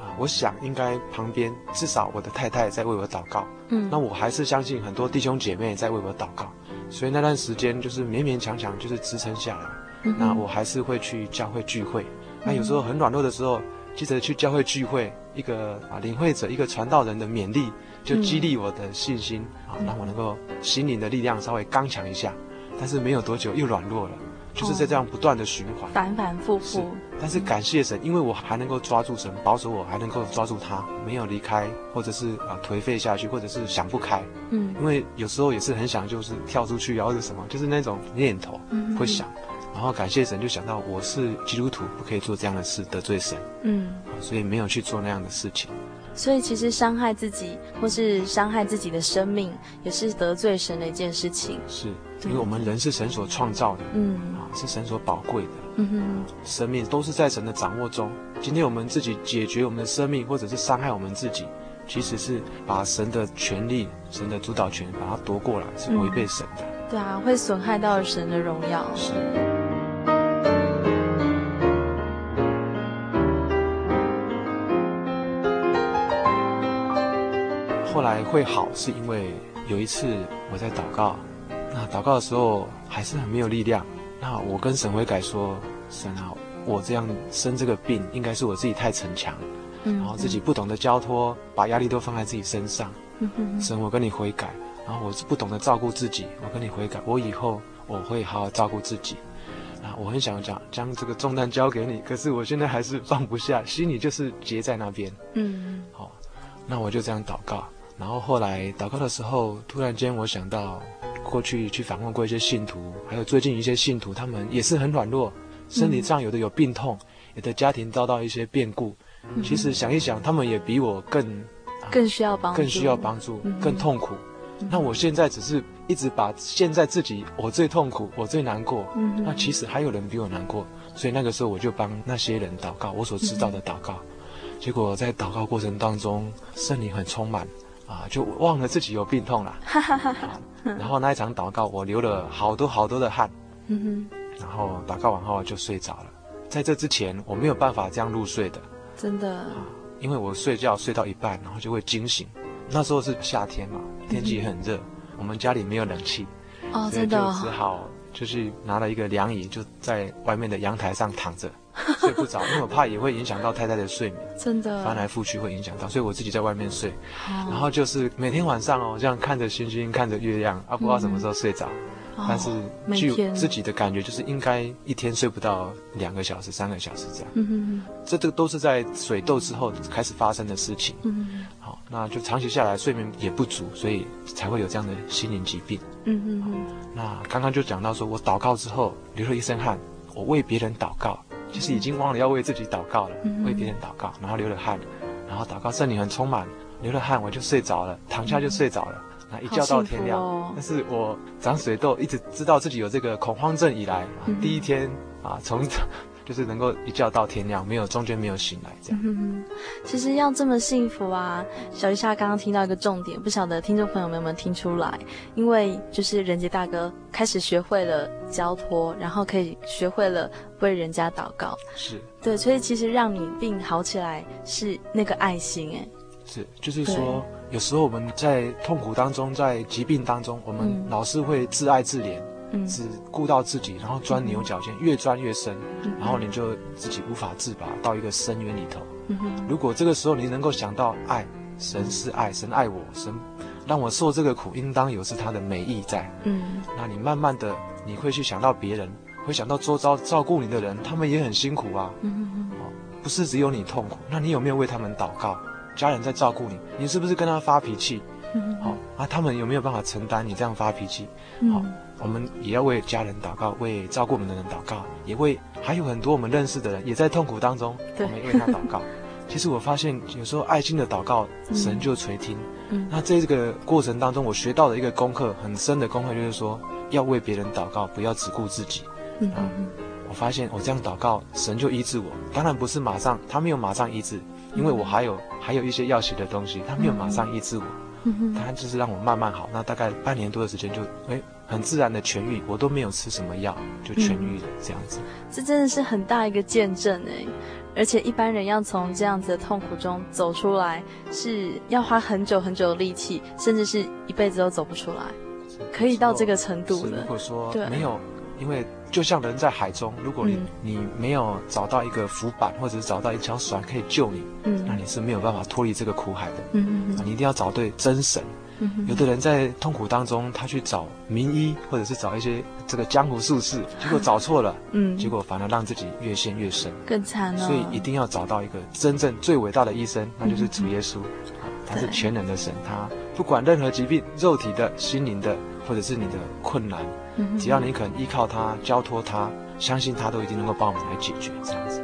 啊。我想应该旁边至少我的太太在为我祷告，嗯，那我还是相信很多弟兄姐妹在为我祷告，所以那段时间就是勉勉强强就是支撑下来。嗯、那我还是会去教会聚会，那有时候很软弱的时候，记得去教会聚会，一个啊领会者，一个传道人的勉励，就激励我的信心，啊、嗯，让我能够心灵的力量稍微刚强一下，但是没有多久又软弱了。就是在这样不断的循环，反反复复。但是感谢神，因为我还能够抓住神，保守我，还能够抓住他，没有离开，或者是啊颓废下去，或者是想不开。嗯，因为有时候也是很想，就是跳出去，或者什么，就是那种念头会想。然后感谢神，就想到我是基督徒，不可以做这样的事得罪神。嗯，所以没有去做那样的事情。所以其实伤害自己，或是伤害自己的生命，也是得罪神的一件事情。是，因为我们人是神所创造的，嗯，啊，是神所宝贵的，嗯哼，生命都是在神的掌握中。今天我们自己解决我们的生命，或者是伤害我们自己，其实是把神的权利、神的主导权把它夺过来，是违背神的。嗯，对啊，会损害到神的荣耀。是。来会好，是因为有一次我在祷告，那祷告的时候还是很没有力量。那我跟神悔改说：“神啊，我这样生这个病，应该是我自己太逞强，然后自己不懂得交托，把压力都放在自己身上。神，我跟你悔改，然后我是不懂得照顾自己，我跟你悔改，我以后我会好好照顾自己。啊我很想讲将这个重担交给你，可是我现在还是放不下，心里就是结在那边。嗯，好，那我就这样祷告。”然后后来祷告的时候，突然间我想到，过去去访问过一些信徒，还有最近一些信徒，他们也是很软弱，身体上有的有病痛，有的家庭遭到一些变故。嗯、其实想一想，他们也比我更更需要帮助，更需要帮助，更痛苦。嗯、那我现在只是一直把现在自己我最痛苦，我最难过。嗯、那其实还有人比我难过，所以那个时候我就帮那些人祷告，我所知道的祷告。嗯、结果在祷告过程当中，圣灵很充满。啊，就忘了自己有病痛了。然后那一场祷告，我流了好多好多的汗。嗯哼。然后祷告完后就睡着了。在这之前，我没有办法这样入睡的。真的。啊，因为我睡觉睡到一半，然后就会惊醒。那时候是夏天嘛，天气很热，我们家里没有冷气。哦，真的。就只好就是拿了一个凉椅，就在外面的阳台上躺着。睡不着，因为我怕也会影响到太太的睡眠，真的。翻来覆去会影响到，所以我自己在外面睡，然后就是每天晚上哦，这样看着星星，看着月亮，啊，不知道什么时候睡着，但是据自己的感觉，就是应该一天睡不到两个小时、三个小时这样。嗯哼，这都都是在水痘之后开始发生的事情。嗯哼，好，那就长期下来睡眠也不足，所以才会有这样的心灵疾病。嗯嗯嗯，那刚刚就讲到说我祷告之后流了一身汗，我为别人祷告。其实已经忘了要为自己祷告了，嗯、为别人祷告，然后流了汗，然后祷告圣灵很充满，流了汗我就睡着了，躺下就睡着了，那、嗯、一觉到天亮。哦、但是我长水痘，一直知道自己有这个恐慌症以来，嗯、第一天啊从。就是能够一觉到天亮，没有中间没有醒来这样。嗯，其实要这么幸福啊，小丽莎刚刚听到一个重点，不晓得听众朋友们有没有听出来？因为就是仁杰大哥开始学会了交托，然后可以学会了为人家祷告。是。对，所以其实让你病好起来是那个爱心哎。是，就是说有时候我们在痛苦当中，在疾病当中，我们老是会自爱自怜。只顾到自己，然后钻牛角尖，越钻越深，然后你就自己无法自拔，到一个深渊里头。如果这个时候你能够想到爱，神是爱，神爱我，神让我受这个苦，应当有是他的美意在。嗯，那你慢慢的你会去想到别人，会想到周遭照顾你的人，他们也很辛苦啊。嗯嗯嗯，不是只有你痛苦，那你有没有为他们祷告？家人在照顾你，你是不是跟他发脾气？嗯，好啊，他们有没有办法承担你这样发脾气？好，我们也要为家人祷告，为照顾我们的人祷告，也为还有很多我们认识的人也在痛苦当中，我们为他祷告。其实我发现，有时候爱心的祷告，神就垂听。嗯，那在这个过程当中，我学到的一个功课，很深的功课，就是说要为别人祷告，不要只顾自己。嗯，我发现我这样祷告，神就医治我。当然不是马上，他没有马上医治，因为我还有还有一些要学的东西，他没有马上医治我。嗯，他就是让我慢慢好。那大概半年多的时间就，就诶很自然的痊愈，我都没有吃什么药，就痊愈了这样子。这真的是很大一个见证哎。而且一般人要从这样子的痛苦中走出来，是要花很久很久的力气，甚至是一辈子都走不出来，可以到这个程度的。如果说没有，因为就像人在海中，如果你、嗯、你没有找到一个浮板，或者是找到一条船可以救你，嗯，那你是没有办法脱离这个苦海的。嗯嗯，你一定要找对真神。有的人在痛苦当中，他去找名医，或者是找一些这个江湖术士，结果找错了，嗯，结果反而让自己越陷越深，更惨了。所以一定要找到一个真正最伟大的医生，那就是主耶稣，他是全能的神，他不管任何疾病，肉体的、心灵的，或者是你的困难，只要你肯依靠他、交托他、相信他，都一定能够帮我们来解决这样子。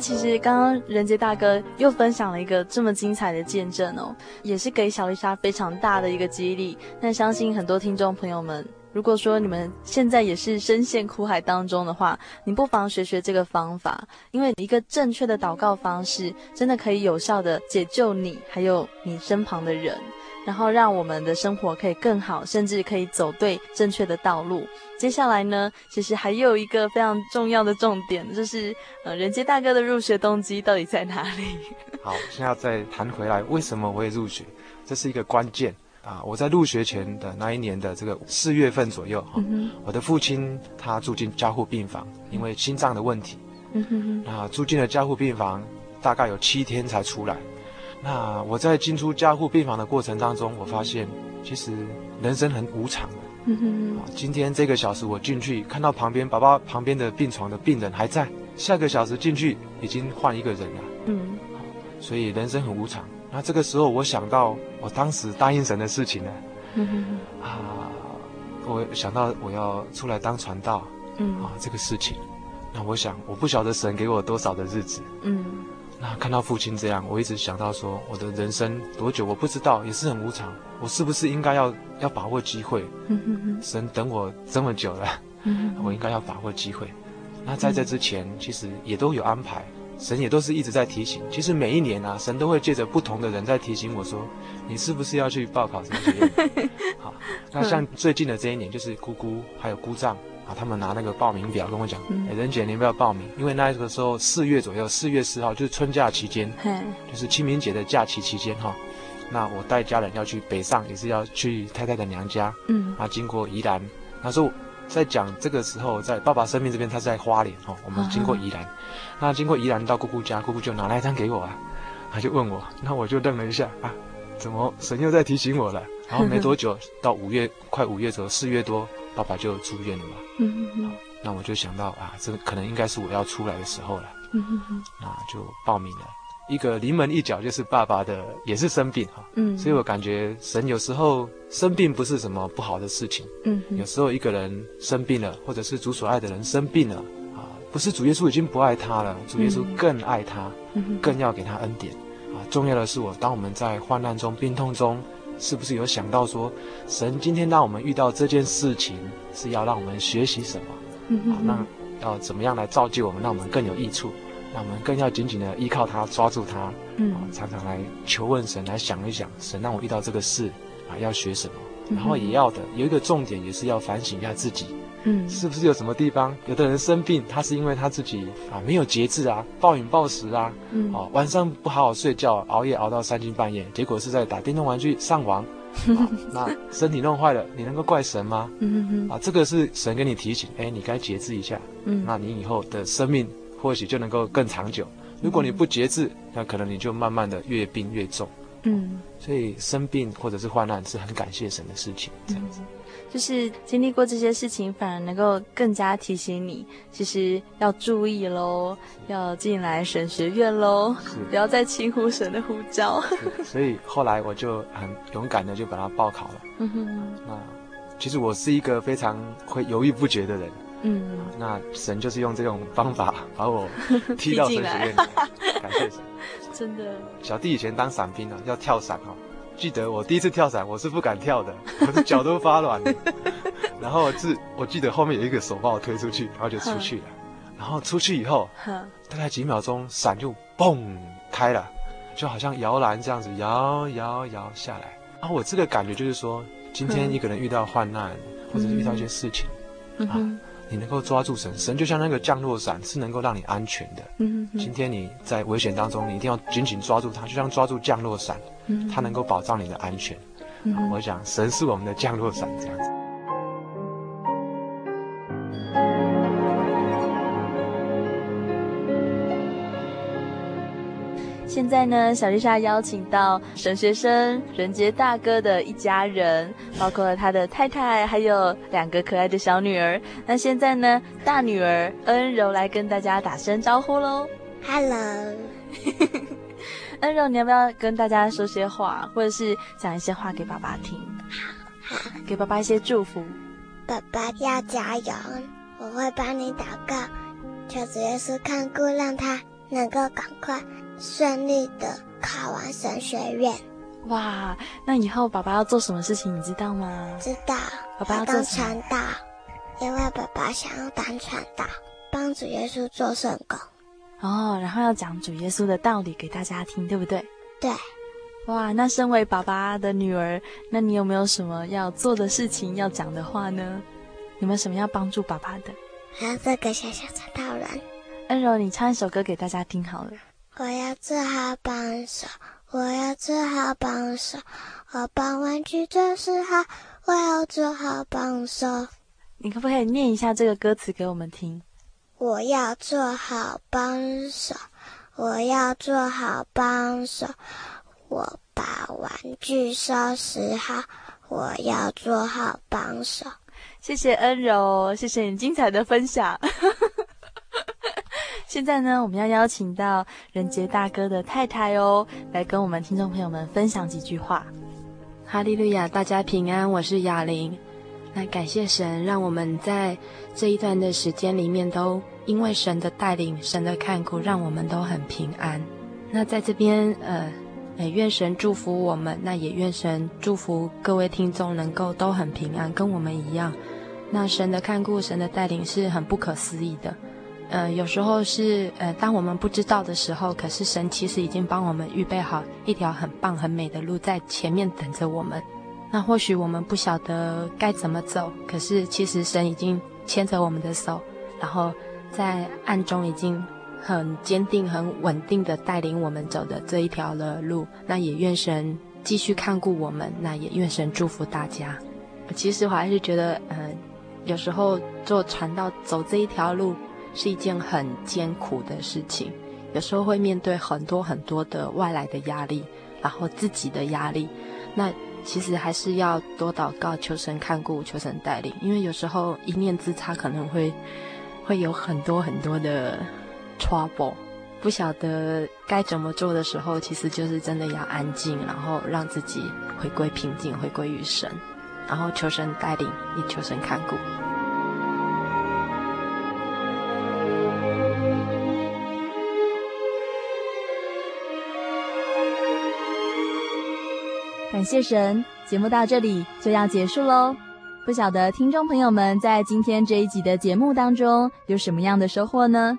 其实刚刚仁杰大哥又分享了一个这么精彩的见证哦，也是给小丽莎非常大的一个激励。那相信很多听众朋友们，如果说你们现在也是深陷苦海当中的话，你不妨学学这个方法，因为一个正确的祷告方式，真的可以有效的解救你，还有你身旁的人。然后让我们的生活可以更好，甚至可以走对正确的道路。接下来呢，其实还有一个非常重要的重点，就是呃，人杰大哥的入学动机到底在哪里？好，现在再谈回来，为什么我会入学？这是一个关键啊！我在入学前的那一年的这个四月份左右，哈、嗯，我的父亲他住进加护病房，因为心脏的问题，嗯哼，那住进了加护病房，大概有七天才出来。那我在进出加护病房的过程当中，我发现其实人生很无常的。嗯哼。啊，今天这个小时我进去看到旁边爸爸旁边的病床的病人还在，下个小时进去已经换一个人了。嗯。所以人生很无常。那这个时候我想到我当时答应神的事情呢。嗯。啊，我想到我要出来当传道。嗯。啊，这个事情，那我想我不晓得神给我多少的日子。嗯。那看到父亲这样，我一直想到说，我的人生多久我不知道，也是很无常。我是不是应该要要把握机会？神等我这么久了，我应该要把握机会。那在这之前，其实也都有安排，神也都是一直在提醒。其实每一年啊，神都会借着不同的人在提醒我说，你是不是要去报考神学院？好，那像最近的这一年，就是姑姑还有姑丈。啊，他们拿那个报名表跟我讲，哎，仁杰，你不要报名，因为那个时候四月左右，四月四号就是春假期间，就是清明节的假期期间哈。那我带家人要去北上，也是要去太太的娘家，嗯，啊，经过宜兰，那时候在讲这个时候，在爸爸生命这边，他在花莲哈，我们经过宜兰，那经过宜兰到姑姑家，姑姑就拿来一张给我啊，他就问我，那我就愣了一下啊，怎么神又在提醒我了？然后没多久到五月，快五月左右，四月多。爸爸就住院了嘛，嗯嗯，那我就想到啊，这可能应该是我要出来的时候了，嗯嗯，那就报名了。一个临门一脚就是爸爸的，也是生病哈，嗯，所以我感觉神有时候生病不是什么不好的事情，嗯，有时候一个人生病了，或者是主所爱的人生病了，啊，不是主耶稣已经不爱他了，主耶稣更爱他，嗯，更要给他恩典，啊，重要的是我当我们在患难中、病痛中。是不是有想到说，神今天让我们遇到这件事情，是要让我们学习什么？嗯啊，那要怎么样来造就我们，让我们更有益处？那我们更要紧紧的依靠他，抓住他。嗯，常常来求问神，来想一想，神让我遇到这个事啊，要学什么？然后也要的有一个重点，也是要反省一下自己。嗯，是不是有什么地方？有的人生病，他是因为他自己啊没有节制啊，暴饮暴食啊，嗯，哦，晚上不好好睡觉，熬夜熬到三更半夜，结果是在打电动玩具上网，啊，那身体弄坏了，你能够怪神吗？嗯啊，这个是神给你提醒，哎，你该节制一下，嗯，那你以后的生命或许就能够更长久。如果你不节制，那可能你就慢慢的越病越重。嗯，所以生病或者是患难是很感谢神的事情，这样子。嗯就是经历过这些事情，反而能够更加提醒你，其实要注意喽，要进来神学院喽，不要再轻忽神的呼召。所以后来我就很勇敢的就把它报考了。嗯哼，那其实我是一个非常会犹豫不决的人。嗯，那神就是用这种方法把我踢到神学院，感谢神。真的，小弟以前当伞兵啊，要跳伞哈。记得我第一次跳伞，我是不敢跳的，我的脚都发软。然后是，我记得后面有一个手把我推出去，然后就出去了。然后出去以后，大概几秒钟，伞就嘣开了，就好像摇篮这样子摇摇摇下来。然后我这个感觉就是说，今天一个人遇到患难，或者是遇到一些事情，啊。你能够抓住神，神就像那个降落伞，是能够让你安全的。嗯哼，今天你在危险当中，你一定要紧紧抓住它，就像抓住降落伞，嗯，它能够保障你的安全。嗯，我想神是我们的降落伞，这样子。现在呢，小丽莎邀请到沈学生仁杰大哥的一家人，包括了他的太太，还有两个可爱的小女儿。那现在呢，大女儿恩柔来跟大家打声招呼喽。Hello，恩柔，你要不要跟大家说些话，或者是讲一些话给爸爸听？好，好，给爸爸一些祝福。爸爸要加油，我会帮你祷告，求主耶稣看顾，让他能够赶快。顺利的考完神学院，哇！那以后爸爸要做什么事情，你知道吗？知道，爸爸要当传道，因为爸爸想要当传道，帮主耶稣做圣工。哦，然后要讲主耶稣的道理给大家听，对不对？对。哇，那身为爸爸的女儿，那你有没有什么要做的事情，要讲的话呢？有没有什么要帮助爸爸的？还要做个小小传道人。恩柔，你唱一首歌给大家听好了。我要做好帮手，我要做好帮手。我帮玩具做事好，我要做好帮手。你可不可以念一下这个歌词给我们听？我要做好帮手，我要做好帮手。我把玩具收拾好，我要做好帮手。谢谢恩柔，谢谢你精彩的分享。现在呢，我们要邀请到仁杰大哥的太太哦，来跟我们听众朋友们分享几句话。哈利路亚，大家平安，我是雅玲。那感谢神，让我们在这一段的时间里面，都因为神的带领、神的看顾，让我们都很平安。那在这边，呃，也愿神祝福我们，那也愿神祝福各位听众，能够都很平安，跟我们一样。那神的看顾、神的带领是很不可思议的。呃，有时候是呃，当我们不知道的时候，可是神其实已经帮我们预备好一条很棒、很美的路在前面等着我们。那或许我们不晓得该怎么走，可是其实神已经牵着我们的手，然后在暗中已经很坚定、很稳定的带领我们走的这一条的路。那也愿神继续看顾我们，那也愿神祝福大家。其实我还是觉得，呃，有时候做传道走这一条路。是一件很艰苦的事情，有时候会面对很多很多的外来的压力，然后自己的压力。那其实还是要多祷告，求神看顾，求神带领。因为有时候一念之差，可能会会有很多很多的 trouble，不晓得该怎么做的时候，其实就是真的要安静，然后让自己回归平静，回归于神，然后求神带领，也求神看顾。感谢神，节目到这里就要结束喽。不晓得听众朋友们在今天这一集的节目当中有什么样的收获呢？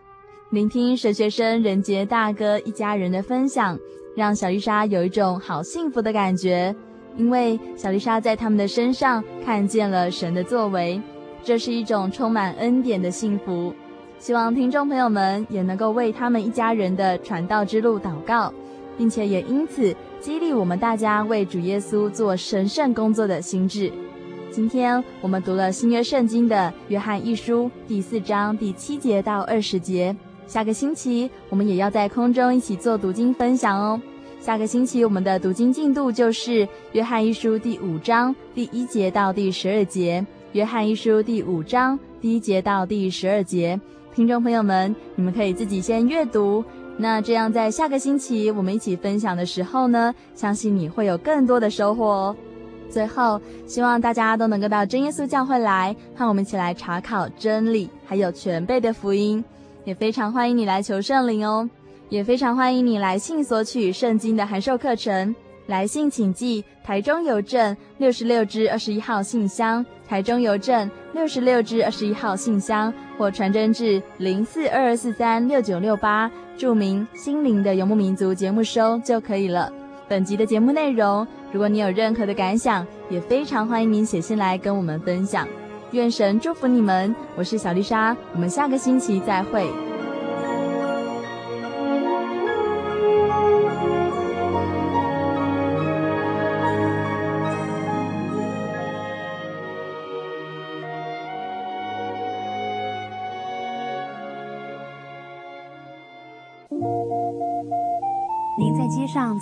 聆听神学生仁杰大哥一家人的分享，让小丽莎有一种好幸福的感觉，因为小丽莎在他们的身上看见了神的作为，这是一种充满恩典的幸福。希望听众朋友们也能够为他们一家人的传道之路祷告，并且也因此。激励我们大家为主耶稣做神圣工作的心志。今天我们读了新约圣经的约翰一书第四章第七节到二十节。下个星期我们也要在空中一起做读经分享哦。下个星期我们的读经进度就是《约翰一书》第五章第一节到第十二节，《约翰一书》第五章第一节到第十二节。听众朋友们，你们可以自己先阅读。那这样在下个星期我们一起分享的时候呢，相信你会有更多的收获哦。最后，希望大家都能够到真耶稣教会来，和我们一起来查考真理，还有全备的福音。也非常欢迎你来求圣灵哦。也非常欢迎你来信索取圣经的函授课程，来信请寄台中邮政六十六支二十一号信箱，台中邮政六十六支二十一号信箱，或传真至零四二二四三六九六八，注明“心灵的游牧民族”节目收就可以了。本集的节目内容，如果你有任何的感想，也非常欢迎您写信来跟我们分享。愿神祝福你们，我是小丽莎，我们下个星期再会。